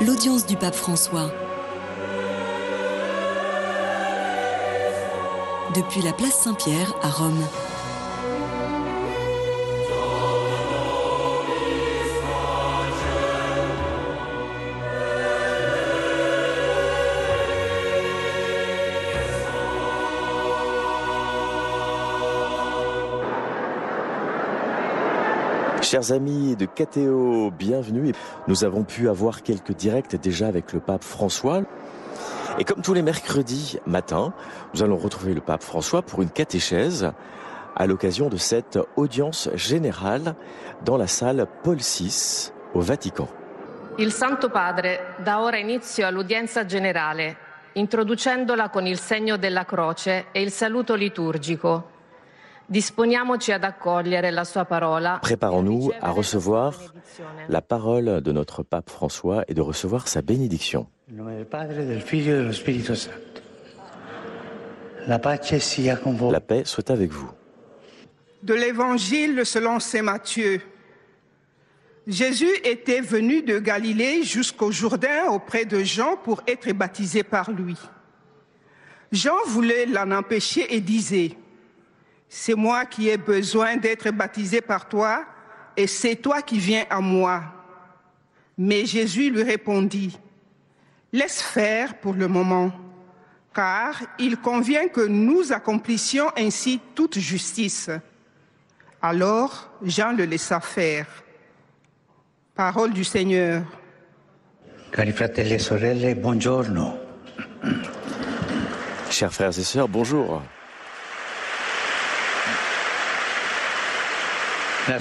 l'audience du pape François. Depuis la place Saint-Pierre à Rome. Chers amis de KTO, bienvenue. Nous avons pu avoir quelques directs déjà avec le pape François. Et comme tous les mercredis matin, nous allons retrouver le pape François pour une catéchèse à l'occasion de cette audience générale dans la salle Paul VI au Vatican. Il Santo Padre dà ora inizio all'udienza generale, introducendola con il segno della croce e il saluto liturgico. Préparons-nous à recevoir la parole de notre pape François et de recevoir sa bénédiction. E dello Spirito Santo. La pace sia con voi. La paix soit avec vous. de l'Évangile selon Saint Matthieu. Jésus était venu de Galilée jusqu'au Jourdain auprès de Jean pour être baptisé par lui. Jean voulait l'en empêcher et disait, C'est moi qui ai besoin d'être baptisé par toi et c'est toi qui viens à moi. Mais Jésus lui répondit, Laisse faire pour le moment, car il convient que nous accomplissions ainsi toute justice. Alors Jean le laissa faire. Parole du Seigneur. Cari fratelli e sorelle, buongiorno. Chers frères et sœurs, bonjour. La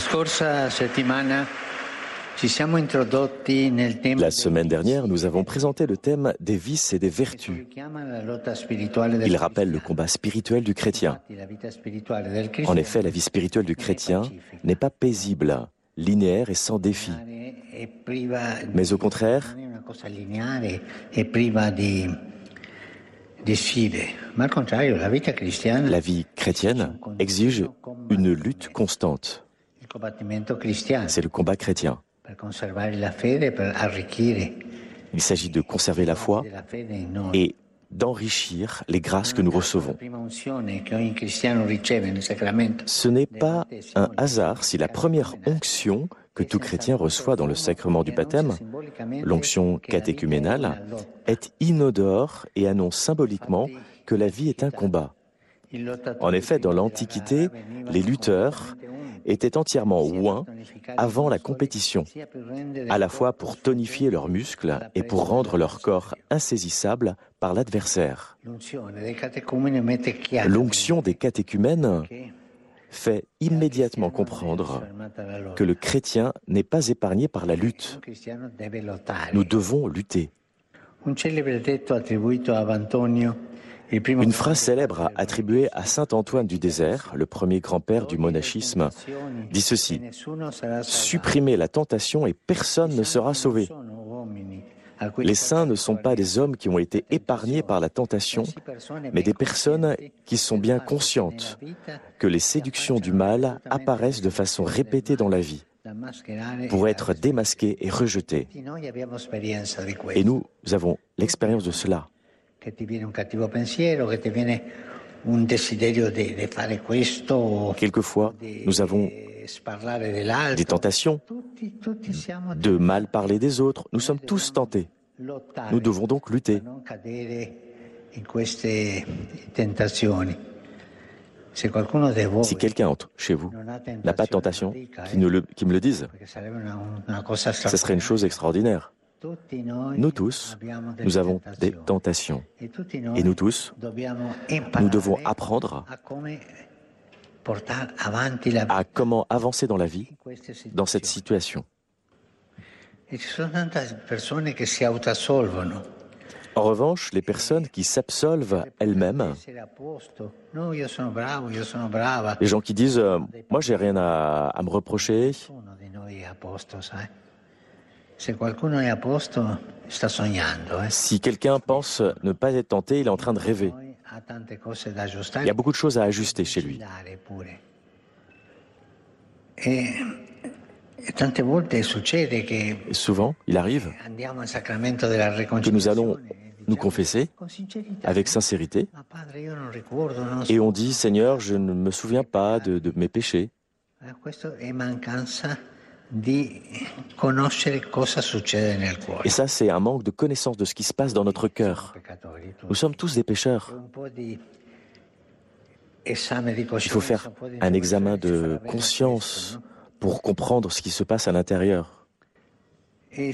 semaine dernière, nous avons présenté le thème des vices et des vertus. Il rappelle le combat spirituel du chrétien. En effet, la vie spirituelle du chrétien n'est pas paisible, linéaire et sans défi, mais au contraire, la vie chrétienne exige une lutte constante. C'est le combat chrétien. Il s'agit de conserver la foi et d'enrichir les grâces que nous recevons. Ce n'est pas un hasard si la première onction que tout chrétien reçoit dans le sacrement du baptême, l'onction catéchuménale, est inodore et annonce symboliquement que la vie est un combat. En effet, dans l'Antiquité, les lutteurs étaient entièrement ouins avant la compétition, à la fois pour tonifier leurs muscles et pour rendre leur corps insaisissable par l'adversaire. L'onction des catéchumènes fait immédiatement comprendre que le chrétien n'est pas épargné par la lutte. Nous devons lutter. Une phrase célèbre attribuée à Saint Antoine du désert, le premier grand-père du monachisme, dit ceci Supprimez la tentation et personne ne sera sauvé. Les saints ne sont pas des hommes qui ont été épargnés par la tentation, mais des personnes qui sont bien conscientes que les séductions du mal apparaissent de façon répétée dans la vie pour être démasquées et rejetées. Et nous avons l'expérience de cela. Che ti viene un cattivo pensiero, che ti viene un desiderio di, di fare questo, o Quelquefois, nous avons des tentations de mal parler des autres. Nous sommes tous tentés. Nous devons donc lutter. Si quelqu'un entre chez vous n'a pas de tentation, fatica, qui, ne le, qui me le dise. Ce serait une chose extraordinaire. Nous tous, nous avons des tentations. Et nous tous, nous devons apprendre à comment avancer dans la vie dans cette situation. En revanche, les personnes qui s'absolvent elles-mêmes, les gens qui disent Moi, j'ai rien à, à me reprocher, si quelqu'un pense ne pas être tenté, il est en train de rêver. Il y a beaucoup de choses à ajuster chez lui. E, e Et souvent, il arrive que nous allons nous confesser avec sincérité et on dit Seigneur, je ne me souviens pas de, de mes péchés. Et ça, c'est un manque de connaissance de ce qui se passe dans notre cœur. Nous sommes tous des pécheurs. Il faut faire un examen de conscience pour comprendre ce qui se passe à l'intérieur. Et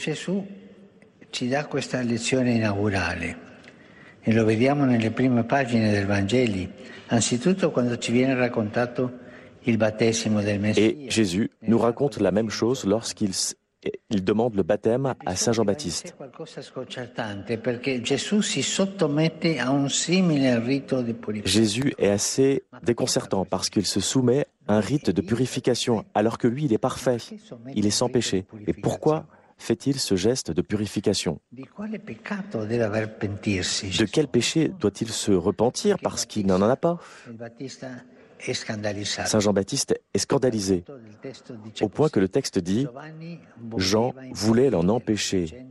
e lo vediamo nelle prime pagine del Vangeli, anzitutto quando ci viene raccontato Et Jésus nous raconte la même chose lorsqu'il il demande le baptême à Saint Jean-Baptiste. Jésus est assez déconcertant parce qu'il se soumet à un rite de purification alors que lui, il est parfait, il est sans péché. Et pourquoi fait-il ce geste de purification? De quel péché doit-il se repentir parce qu'il n'en a pas? Saint Jean-Baptiste est scandalisé, au point que le texte dit, Jean voulait l'en empêcher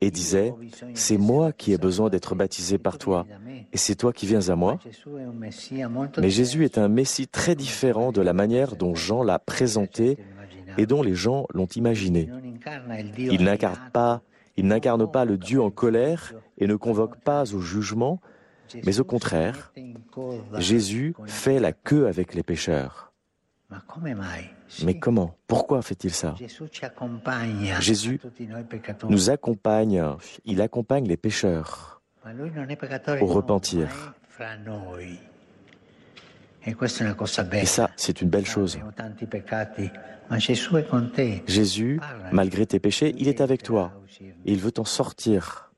et disait, C'est moi qui ai besoin d'être baptisé par toi, et c'est toi qui viens à moi. Mais Jésus est un Messie très différent de la manière dont Jean l'a présenté et dont les gens l'ont imaginé. Il n'incarne pas, le Dieu en colère et ne convoque pas au jugement, mais au contraire, Jésus fait la queue avec les pécheurs. Mais comment? Pourquoi fait-il ça? Jésus nous accompagne, il accompagne les pécheurs au repentir. Et ça, c'est une belle chose. Jésus, malgré tes péchés, il est avec toi. Il veut t'en sortir.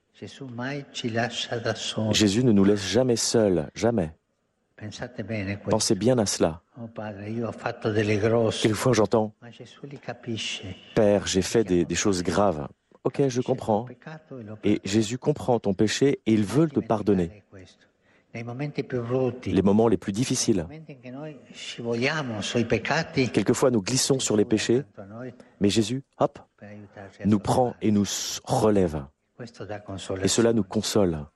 Jésus ne nous laisse jamais seuls, jamais. Pensez bien à cela. Quelquefois j'entends, Père, j'ai fait des, des, choses graves. Ok, je comprends. Et Jésus comprend ton péché et il veut te pardonner. Les moments les plus difficiles. Quelquefois nous glissons sur les péchés, mais Jésus, hop, nous prend et nous relève. Et cela nous console.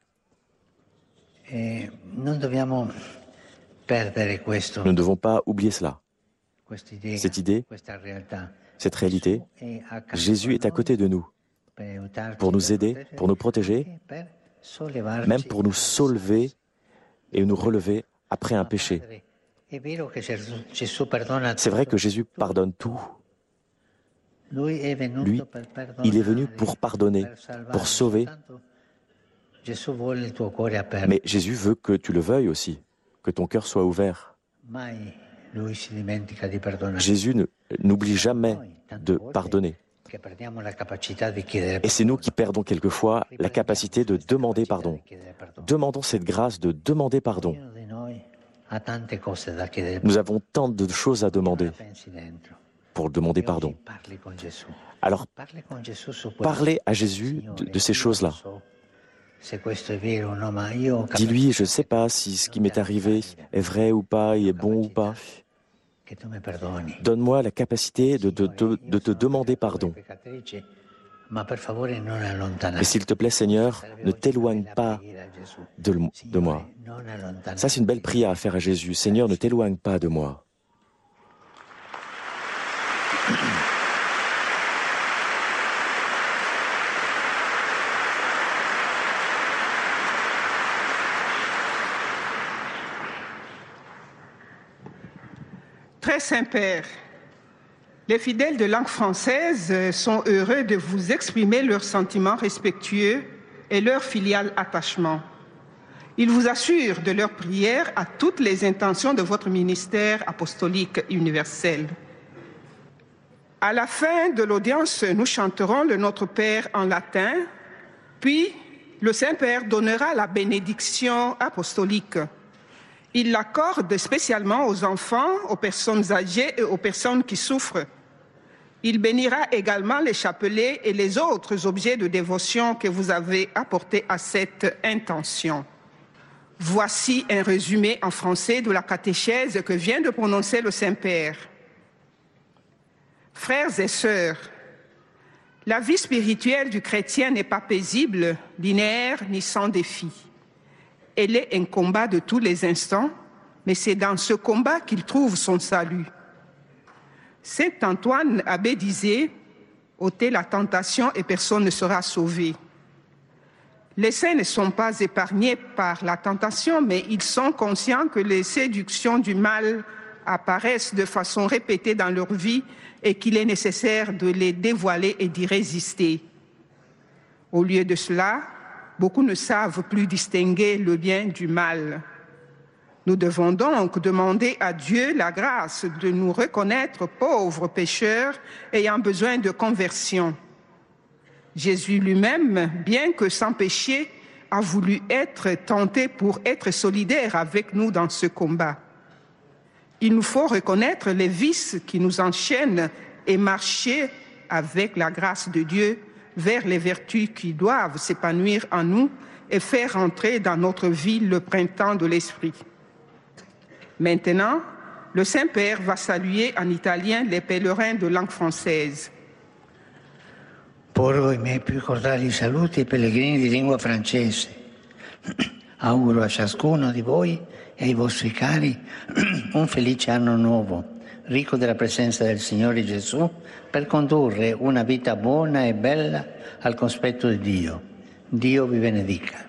Nous ne devons pas oublier cela. Cette idée, cette réalité, Jésus est à côté de nous pour nous aider, pour nous protéger, même pour nous soulever et nous relever après un péché. C'est vrai que Jésus pardonne tout. Lui, il est venu pour pardonner, pour sauver. Mais Jésus veut que tu le veuilles aussi, que ton cœur soit ouvert. Jésus n'oublie jamais de pardonner. Et c'est nous qui perdons quelquefois la capacité de demander pardon. Demandons cette grâce de demander pardon. Nous avons tant de choses à demander pour demander pardon. Alors, parlez à Jésus de, ces choses-là. Dis-lui, je ne sais pas si ce qui m'est arrivé est vrai ou pas, il est bon ou pas. Donne-moi la capacité de, te demander pardon. Et s'il te plaît, Seigneur, ne t'éloigne pas de moi. Ça, c'est une belle prière à faire à Jésus. Seigneur, ne t'éloigne pas de moi. Saint-Père, les fidèles de langue française sont heureux de vous exprimer leurs sentiments respectueux et leur filial attachement. Ils vous assurent de leur prière à toutes les intentions de votre ministère apostolique universel. À la fin de l'audience, nous chanterons le Notre Père en latin, puis le Saint-Père donnera la bénédiction apostolique. Il l'accorde spécialement aux enfants, aux personnes âgées et aux personnes qui souffrent. Il bénira également les chapelets et les autres objets de dévotion que vous avez apportés à cette intention. Voici un résumé en français de la catéchèse que vient de prononcer le Saint-Père. Frères et sœurs, la vie spirituelle du chrétien n'est pas paisible, linéaire ni sans défi. Elle est un combat de tous les instants, mais c'est dans ce combat qu'il trouve son salut. Saint Antoine Abbé disait ôtez la tentation et personne ne sera sauvé. Les saints ne sont pas épargnés par la tentation, mais ils sont conscients que les séductions du mal apparaissent de façon répétée dans leur vie et qu'il est nécessaire de les dévoiler et d'y résister. Au lieu de cela, beaucoup ne savent plus distinguer le bien du mal. Nous devons donc demander à Dieu la grâce de nous reconnaître pauvres pécheurs ayant besoin de conversion. Jésus lui-même, bien que sans péché, a voulu être tenté pour être solidaire avec nous dans ce combat. Il nous faut reconnaître les vices qui nous enchaînent et marcher avec la grâce de Dieu vers les vertus qui doivent s'épanouir en nous et faire entrer dans notre vie le printemps de l'esprit. Maintenant, le Saint-Père va saluer en italien les pèlerins de langue française. Porgo i miei più cordiali saluti ai pellegrini di lingua francese. Auguro a ciascuno di voi e ai vostri cari un felice anno nuovo, ricco della presenza del Signore Gesù, per condurre una vita buona e bella al cospetto di Dio. Dio vi benedica.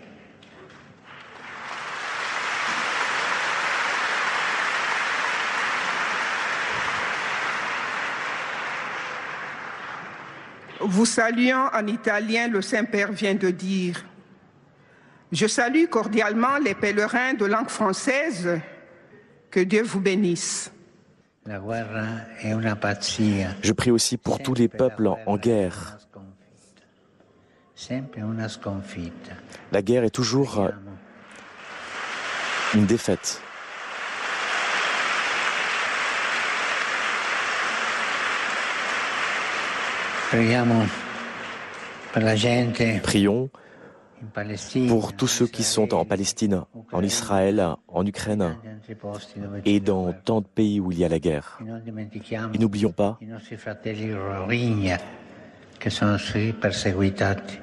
Vous saluant en italien, le Saint-Père vient de dire Je salue cordialement les pèlerins de langue française. Que Dieu vous bénisse. Je prie aussi pour tous les peuples en- guerre. La guerre est toujours euh, une défaite. Prions pour tous ceux qui sont en Palestine, en Israël, en Ukraine et dans tant de pays où il y a la guerre. Et n'oublions pas,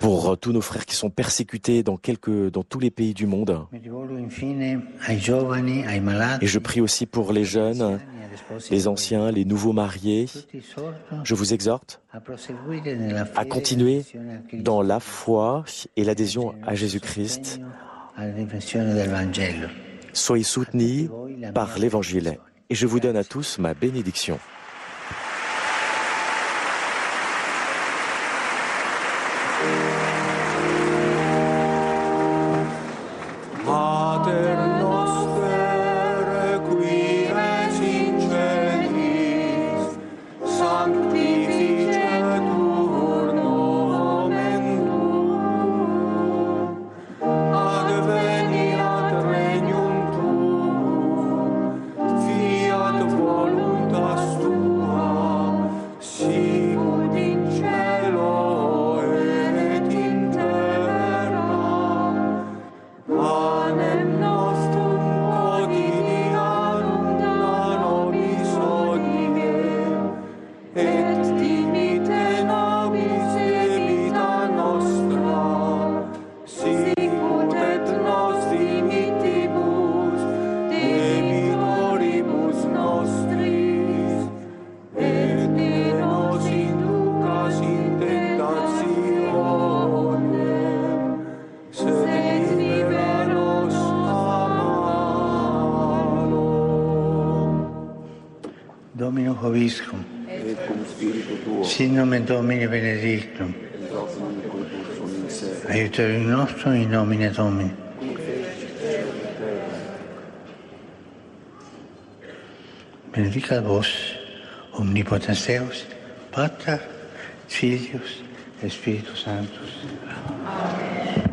pour tous nos frères qui sont persécutés dans, quelques, dans tous les pays du monde, et je prie aussi pour les jeunes, les anciens, les nouveaux mariés. Je vous exhorte à continuer dans la foi et l'adhésion à Jésus-Christ. Soyez soutenus par l'Évangile. Et je vous donne à tous ma bénédiction. Sinome Domini Benedictum. Aiutare il nostro in nome Domini. Benedica vos, omnipotens Deus, Pater, Filius e Spiritus Sanctus. Amen.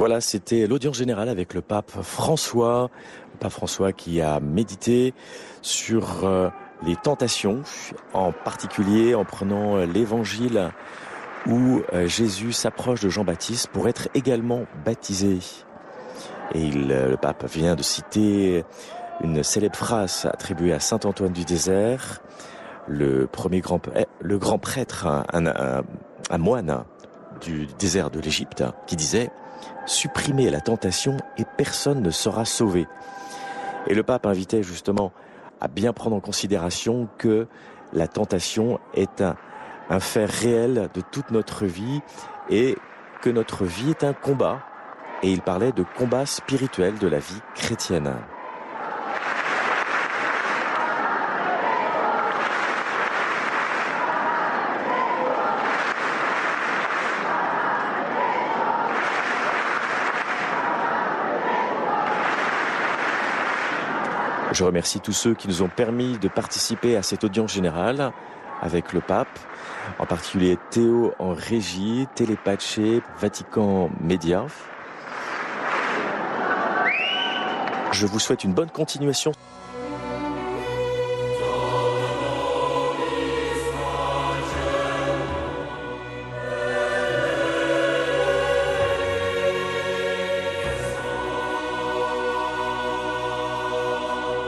Voilà, c'était l'audience générale avec le pape François. Le pape François qui a médité sur euh, les tentations, en particulier en prenant l'évangile où euh, Jésus s'approche de Jean-Baptiste pour être également baptisé. Et euh, le pape vient de citer une célèbre phrase attribuée à Saint Antoine du désert, le premier grand, eh, le grand prêtre, un moine du désert de l'Égypte, qui disait supprimer la tentation et personne ne sera sauvé. Et le pape invitait justement à bien prendre en considération que la tentation est un, un fait réel de toute notre vie et que notre vie est un combat. Et il parlait de combat spirituel de la vie chrétienne. Je remercie tous ceux qui nous ont permis de participer à cette audience générale avec le pape, en particulier Théo en régie, Télépatché, Vatican Média. Je vous souhaite une bonne continuation.